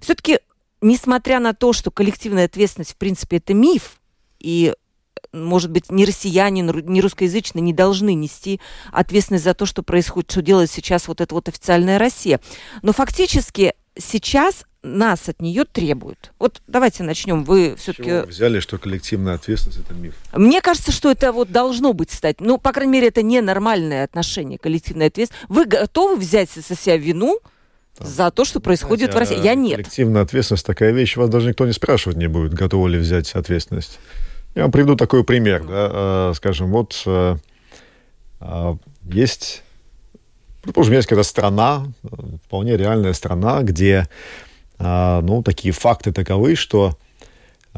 Все-таки, несмотря на то, что коллективная ответственность, в принципе, это миф, и может быть, ни россияне, ни русскоязычные не должны нести ответственность за то, что происходит, что делает сейчас вот эта вот официальная Россия. Но фактически сейчас нас от нее требуют. Вот давайте начнем. Вы все-таки... взяли, что коллективная ответственность – это миф? Мне кажется, что это вот должно быть стать. Ну, по крайней мере, это ненормальное отношение, коллективная ответственность. Вы готовы взять со себя вину там. за то, что происходит Знаете, в России? Я а нет. Коллективная ответственность – такая вещь, вас даже никто не спрашивать не будет, готовы ли взять ответственность. Я вам приведу такой пример. Да? А, скажем, вот а, есть Предположим, есть какая-то страна, вполне реальная страна, где ну, такие факты таковы, что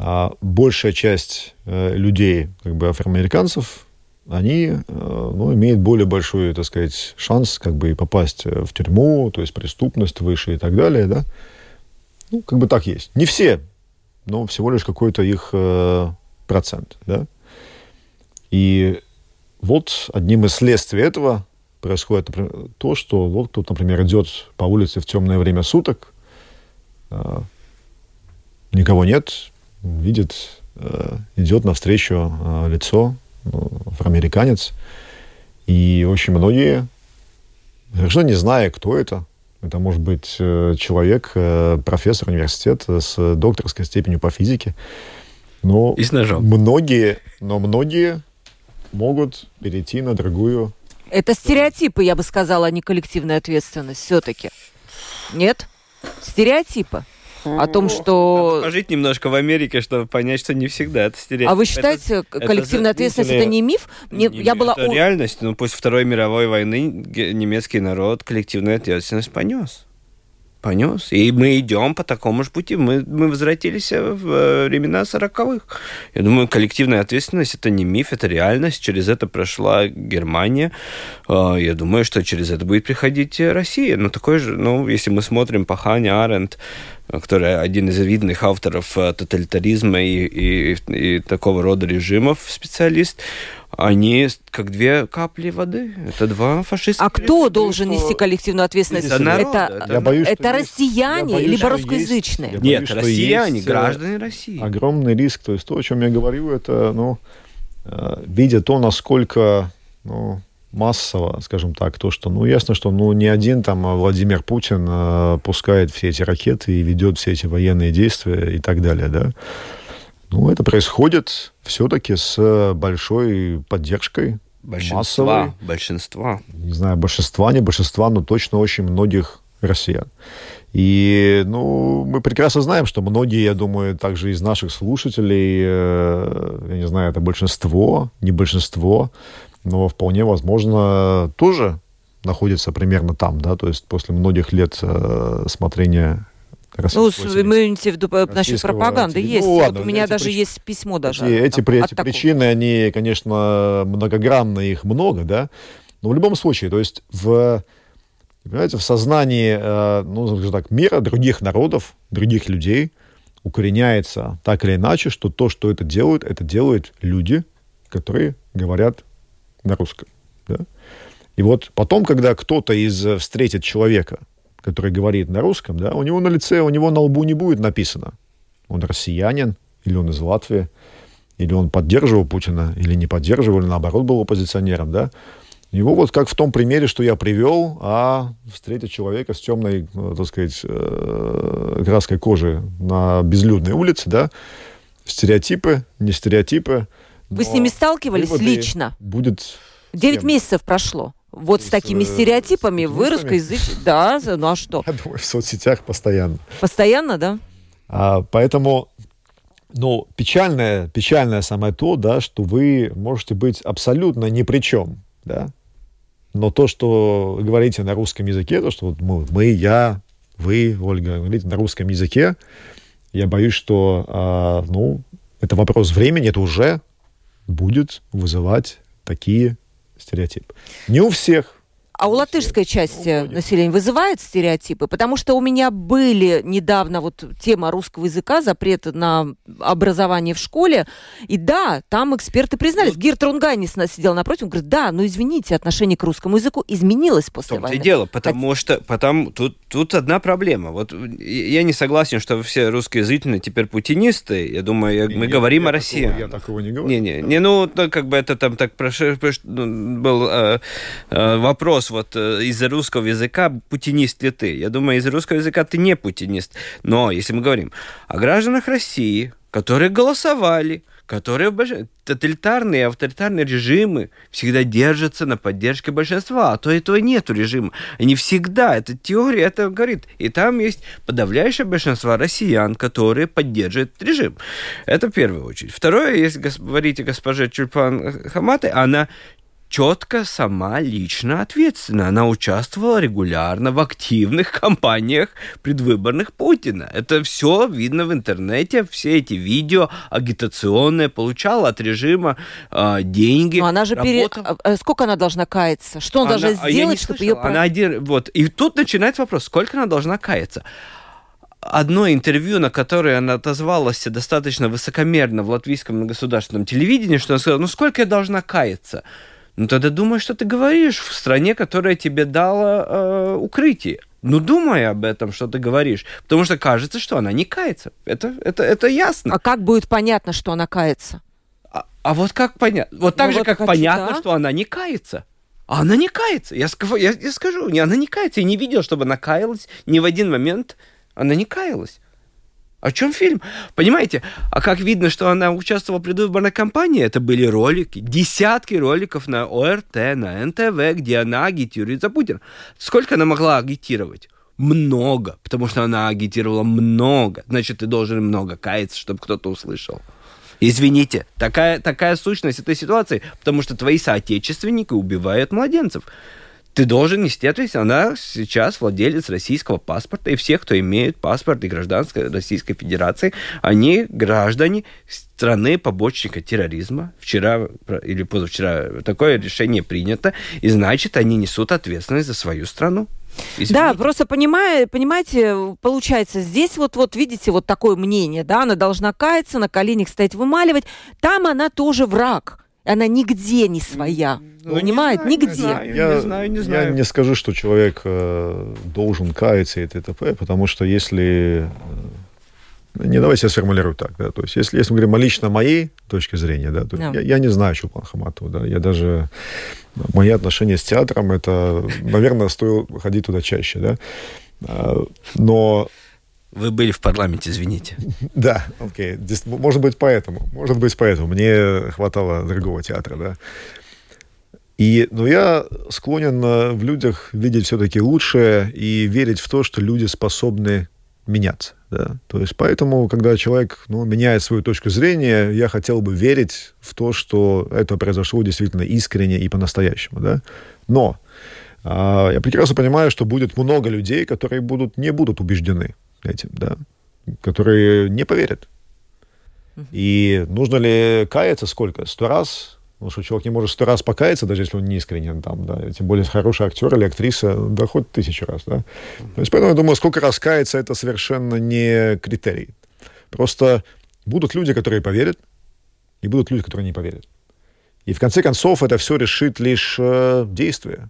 а, большая часть э, людей, как бы афроамериканцев, они э, ну, имеют более большой, так сказать, шанс как бы попасть э, в тюрьму, то есть преступность выше и так далее, да. Ну, как бы так есть. Не все, но всего лишь какой-то их процент, да. И вот одним из следствий этого происходит то, что вот кто-то, например, идет по улице в темное время суток, а, никого нет, видит, э, идет навстречу а, лицо, афроамериканец, и очень многие, совершенно не зная, кто это, это может быть э, человек, э, профессор университета с докторской степенью по физике, но и с ножом. многие, но многие могут перейти на другую. Это стереотипы, я бы сказала, а не коллективная ответственность все-таки. Нет? Стереотипа о том, что... Пожить немножко в Америке, чтобы понять, что не всегда это стереотип. А вы считаете, это, коллективная это, ответственность это не миф? Мне, не, я была... Это реальность. Ну, после Второй мировой войны немецкий народ коллективную ответственность понес понес. И мы идем по такому же пути. Мы, мы возвратились в э, времена сороковых. Я думаю, коллективная ответственность это не миф, это реальность. Через это прошла Германия. А, я думаю, что через это будет приходить Россия. Но такой же, ну, если мы смотрим по Хане Аренд, который один из видных авторов э, тоталитаризма и, и, и такого рода режимов, специалист, они как две капли воды. Это два фашистских. А кто должен нести коллективную ответственность? Это, народ, это, это, я боюсь, это россияне боюсь, либо русскоязычные? Есть, Нет, россияне, есть граждане России. Огромный риск. То есть то, о чем я говорю, это, ну, э, видя то, насколько ну, массово, скажем так, то, что, ну, ясно, что, ну, не один там Владимир Путин э, пускает все эти ракеты и ведет все эти военные действия и так далее, да. Ну, это происходит все-таки с большой поддержкой большинства, массовой. Большинства. Не знаю, большинства, не большинства, но точно очень многих россиян. И, ну, мы прекрасно знаем, что многие, я думаю, также из наших слушателей, э, я не знаю, это большинство, не большинство, но вполне возможно тоже находится примерно там, да, то есть после многих лет э, смотрения ну, вы имеете в виду насчет пропаганды? Есть. Ну, ладно, вот у меня даже прич... есть письмо даже. Эти, эти, эти причины, они, конечно, многогранные, их много, да. Но в любом случае, то есть в, понимаете, в сознании, э, ну, скажем так, мира, других народов, других людей укореняется так или иначе, что то, что это делают, это делают люди, которые говорят на русском. Да? И вот потом, когда кто-то из э, встретит человека, который говорит на русском, да, у него на лице, у него на лбу не будет написано, он россиянин, или он из Латвии, или он поддерживал Путина, или не поддерживал, или наоборот был оппозиционером, да. Его вот как в том примере, что я привел, а встретить человека с темной, э, так сказать, э, краской кожи на безлюдной улице, да, стереотипы, не стереотипы. Вы с ними сталкивались лично? Будет... Девять месяцев прошло. Вот с, с такими э, стереотипами с вы русскоязычные... Да, ну а что? Я думаю, в соцсетях постоянно. Постоянно, да? А, поэтому, ну, печальное, печальное самое то, да, что вы можете быть абсолютно ни при чем, да, но то, что говорите на русском языке, то, что вот мы, мы я, вы, Ольга, говорите на русском языке, я боюсь, что, а, ну, это вопрос времени, это уже будет вызывать такие стереотипы. Не у всех, а у латышской части ну, населения вызывает стереотипы? Потому что у меня были недавно вот тема русского языка, запрет на образование в школе. И да, там эксперты признались. Ну, Гирт Рунганис сидел напротив, он говорит, да, но извините, отношение к русскому языку изменилось после в том войны. дело, потому Хоть... что потому, тут, тут одна проблема. Вот я не согласен, что все русскоязычные теперь путинисты. Я думаю, я, мы не, говорим я о России. Такого, я такого не говорю. Не, не, не ну, как бы это там так прош... Ну, был э, э, вопрос вот э, из-за русского языка, путинист ли ты? Я думаю, из-за русского языка ты не путинист. Но если мы говорим о гражданах России, которые голосовали, которые тоталитарные, авторитарные режимы всегда держатся на поддержке большинства, а то этого нету режима. Они всегда, эта теория это говорит. И там есть подавляющее большинство россиян, которые поддерживают режим. Это в первую очередь. Второе, если говорите госпоже Чульпан Хаматы, она четко сама лично ответственна. Она участвовала регулярно в активных кампаниях предвыборных Путина. Это все видно в интернете, все эти видео агитационные, получала от режима э, деньги. Но она же пере... А, а сколько она должна каяться? Что она, она должна сделать, чтобы ее... Она один... Вот. И тут начинается вопрос, сколько она должна каяться? одно интервью, на которое она отозвалась достаточно высокомерно в латвийском государственном телевидении, что она сказала, ну сколько я должна каяться? Ну тогда думай, что ты говоришь в стране, которая тебе дала э, укрытие. Ну, думай об этом, что ты говоришь. Потому что кажется, что она не кается. Это, это, это ясно. А как будет понятно, что она кается? А, а вот как понятно? Вот так ну, же, вот как хочу, понятно, да? что она не кается. А она не кается. Я, я, я скажу, она не кается. Я не видел, чтобы она каялась. Ни в один момент она не каялась. О чем фильм? Понимаете? А как видно, что она участвовала в предвыборной кампании? Это были ролики, десятки роликов на ОРТ, на НТВ, где она агитирует за Путина. Сколько она могла агитировать? Много, потому что она агитировала много. Значит, ты должен много каяться, чтобы кто-то услышал. Извините, такая, такая сущность этой ситуации, потому что твои соотечественники убивают младенцев ты должен нести ответственность. Она сейчас владелец российского паспорта, и все, кто имеет паспорт и гражданской Российской Федерации, они граждане страны побочника терроризма. Вчера или позавчера такое решение принято, и значит, они несут ответственность за свою страну. Извините. Да, просто понимая, понимаете, получается, здесь вот, вот видите, вот такое мнение, да, она должна каяться, на коленях стоять, вымаливать. Там она тоже враг. Она нигде не своя. Ну, Понимает? Не Нигде. Не знаю, я, не знаю, не знаю. Я не скажу, что человек э, должен каяться и т.д. потому что если... Э, не давайте я сформулирую так, да, то есть если, если мы говорим о лично моей точке зрения, да, то yeah. я, я не знаю Чулпан Хаматову, да, я даже... Мои отношения с театром, это, наверное, стоило ходить туда чаще, да, а, но вы были в парламенте, извините. Да, окей. Может быть, поэтому. Может быть, поэтому. Мне хватало другого театра, да. И, но я склонен э, в людях видеть все-таки лучшее и верить в то, что люди способны меняться. Да? То есть поэтому, когда человек ну, меняет свою точку зрения, я хотел бы верить в то, что это произошло действительно искренне и по-настоящему. Да? Но а, я прекрасно понимаю, что будет много людей, которые будут, не будут убеждены этим, да? которые не поверят. И нужно ли каяться сколько? Сто раз? Потому что человек не может сто раз покаяться, даже если он не искренен там, да. Тем более хороший актер или актриса, да хоть тысячу раз, да. То есть поэтому я думаю, сколько раз каяться, это совершенно не критерий. Просто будут люди, которые поверят, и будут люди, которые не поверят. И в конце концов это все решит лишь э, действие.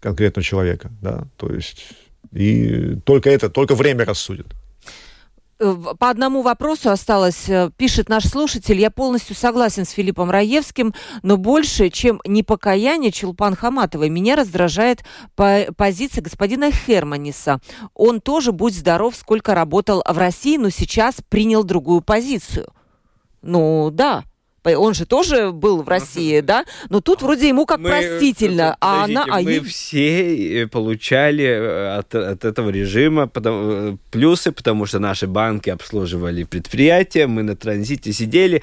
конкретного человека, да, то есть и только это, только время рассудит. Э, по одному вопросу осталось, э, пишет наш слушатель, я полностью согласен с Филиппом Раевским, но больше, чем непокаяние Чулпан Хаматовой, меня раздражает по позиция господина Херманиса. Он тоже, будь здоров, сколько работал в России, но сейчас принял другую позицию. Ну, да, он же тоже был в России, да? Но тут вроде ему как мы, простительно, а она... А мы все э, получали э, от, от этого режима потому, э, плюсы, потому что наши банки обслуживали предприятия, мы на транзите сидели,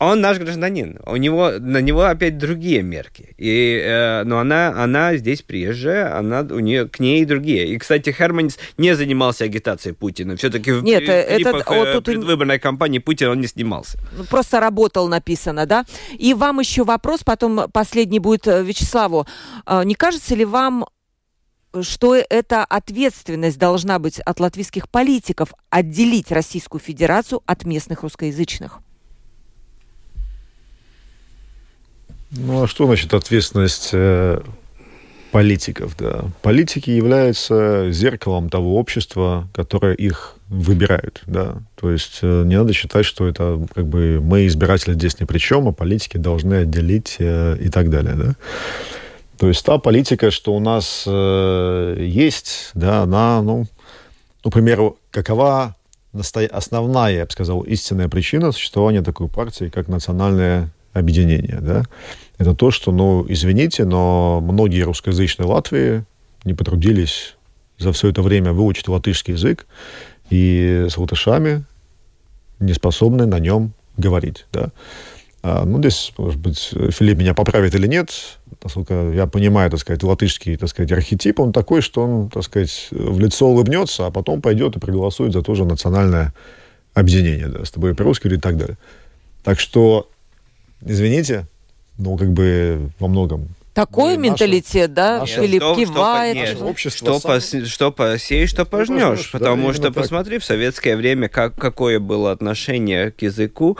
он наш гражданин, у него, на него опять другие мерки. И, э, но она, она здесь приезжая, она, у нее, к ней другие. И, кстати, Херманис не занимался агитацией Путина. Все-таки в Нет, это, вот э, тут... предвыборной кампании Путина он не снимался. Ну, просто работал, написано, да? И вам еще вопрос, потом последний будет э, Вячеславу. А, не кажется ли вам, что эта ответственность должна быть от латвийских политиков отделить Российскую Федерацию от местных русскоязычных? Ну а что значит ответственность э, политиков? Да? Политики являются зеркалом того общества, которое их выбирают. Да? То есть э, не надо считать, что это как бы мы избиратели здесь ни при чем, а политики должны отделить э, и так далее. Да? То есть та политика, что у нас есть, да, она, ну, ну, к примеру, какова основная, я бы сказал, истинная причина существования такой партии, как национальная объединения, да, это то, что, ну, извините, но многие русскоязычные Латвии не потрудились за все это время выучить латышский язык, и с латышами не способны на нем говорить, да. А, ну, здесь, может быть, Филипп меня поправит или нет, насколько я понимаю, так сказать, латышский, так сказать, архетип, он такой, что он, так сказать, в лицо улыбнется, а потом пойдет и проголосует за то же национальное объединение, да, с тобой по-русски или так далее. Так что извините, но как бы во многом такой ну, менталитет, да? Нет, Филипп что, кивает. Что, нет, общество что, сам... по, что посеешь, что пожнешь. Что потому да, что, посмотри, так. в советское время как, какое было отношение к языку.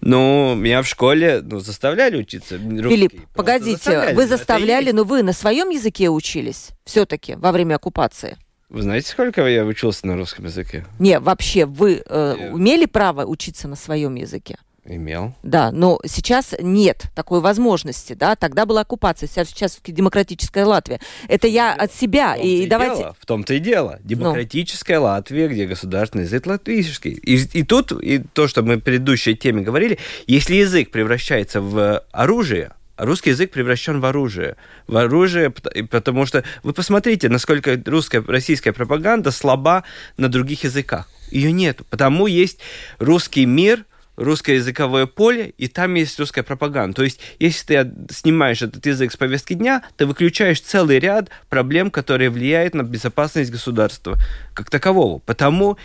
Ну, меня в школе ну, заставляли учиться русский. Филипп, погодите, заставляли, вы заставляли, но вы на своем языке учились все-таки во время оккупации? Вы знаете, сколько я учился на русском языке? Не, вообще, вы э, имели право учиться на своем языке? Имел. Да, но сейчас нет такой возможности, да, тогда была оккупация, сейчас, сейчас демократическая Латвия. Это я от себя, и, и давайте... Дело, в том-то и дело. Ну. Демократическая ну. Латвия, где государственный язык латвийский. И, и тут, и то, что мы в предыдущей теме говорили, если язык превращается в оружие, русский язык превращен в оружие. В оружие, потому что вы посмотрите, насколько русская, российская пропаганда слаба на других языках. Ее нет. Потому есть русский мир, русскоязыковое поле, и там есть русская пропаганда. То есть, если ты снимаешь этот язык с повестки дня, ты выключаешь целый ряд проблем, которые влияют на безопасность государства как такового. Потому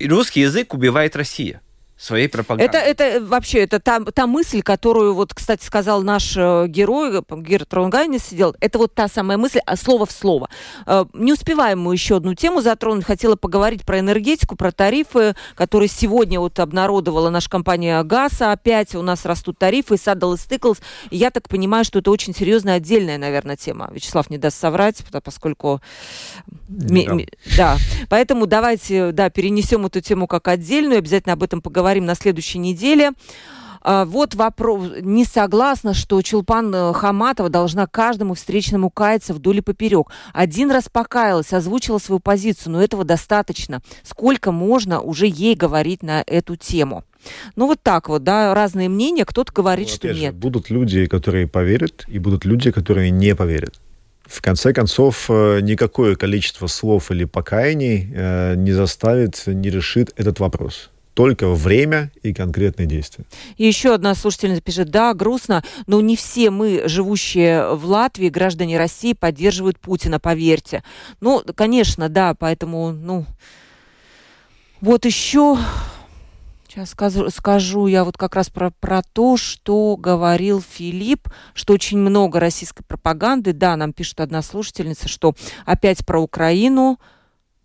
русский язык убивает Россия своей пропагандой. Это, это вообще, это та, та мысль, которую, вот, кстати, сказал наш э, герой, Герт Ронгайнис сидел, это вот та самая мысль, а слово в слово. Э, не успеваем мы еще одну тему затронуть. Хотела поговорить про энергетику, про тарифы, которые сегодня вот обнародовала наша компания ГАСа. Опять у нас растут тарифы, и Стыклс. Я так понимаю, что это очень серьезная отдельная, наверное, тема. Вячеслав не даст соврать, поскольку... Да. да. Поэтому давайте, да, перенесем эту тему как отдельную, обязательно об этом поговорим поговорим на следующей неделе. А, вот вопрос. Не согласна, что Чулпан э, Хаматова должна каждому встречному каяться вдоль и поперек. Один раз покаялась, озвучила свою позицию, но этого достаточно. Сколько можно уже ей говорить на эту тему? Ну, вот так вот, да, разные мнения. Кто-то говорит, ну, что же, нет. Будут люди, которые поверят, и будут люди, которые не поверят. В конце концов, э, никакое количество слов или покаяний э, не заставит, не решит этот вопрос только время и конкретные действия. И еще одна слушательница пишет, да, грустно, но не все мы, живущие в Латвии, граждане России, поддерживают Путина, поверьте. Ну, конечно, да, поэтому, ну, вот еще Сейчас скажу, скажу я вот как раз про, про то, что говорил Филипп, что очень много российской пропаганды. Да, нам пишет одна слушательница, что опять про Украину,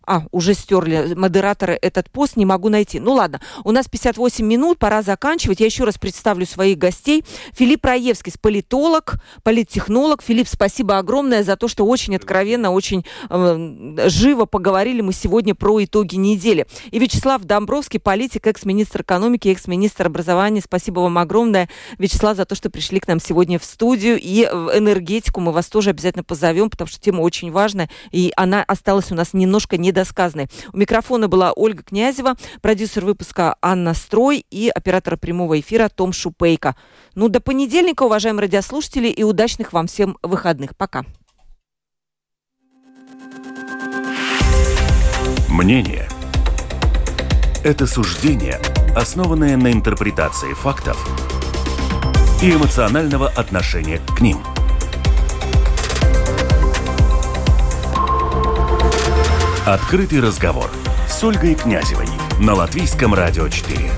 А, уже стерли модераторы этот пост, не могу найти. Ну ладно, у нас 58 минут, пора заканчивать. Я еще раз представлю своих гостей. Филипп Раевский, политолог, политтехнолог. Филипп, спасибо огромное за то, что очень откровенно, очень э, живо поговорили мы сегодня про итоги недели. И Вячеслав Домбровский, политик, экс-министр экономики, экс-министр образования. Спасибо вам огромное, Вячеслав, за то, что пришли к нам сегодня в студию. И в энергетику мы вас тоже обязательно позовем, потому что тема очень важная, и она осталась у нас немножко не недосказанной. У микрофона была Ольга Князева, продюсер выпуска Анна Строй и оператор прямого эфира Том Шупейко. Ну, до понедельника, уважаемые радиослушатели, и удачных вам всем выходных. Пока. Мнение – это суждение, основанное на интерпретации фактов и эмоционального отношения к ним – Открытый разговор с Ольгой Князевой на Латвийском радио 4.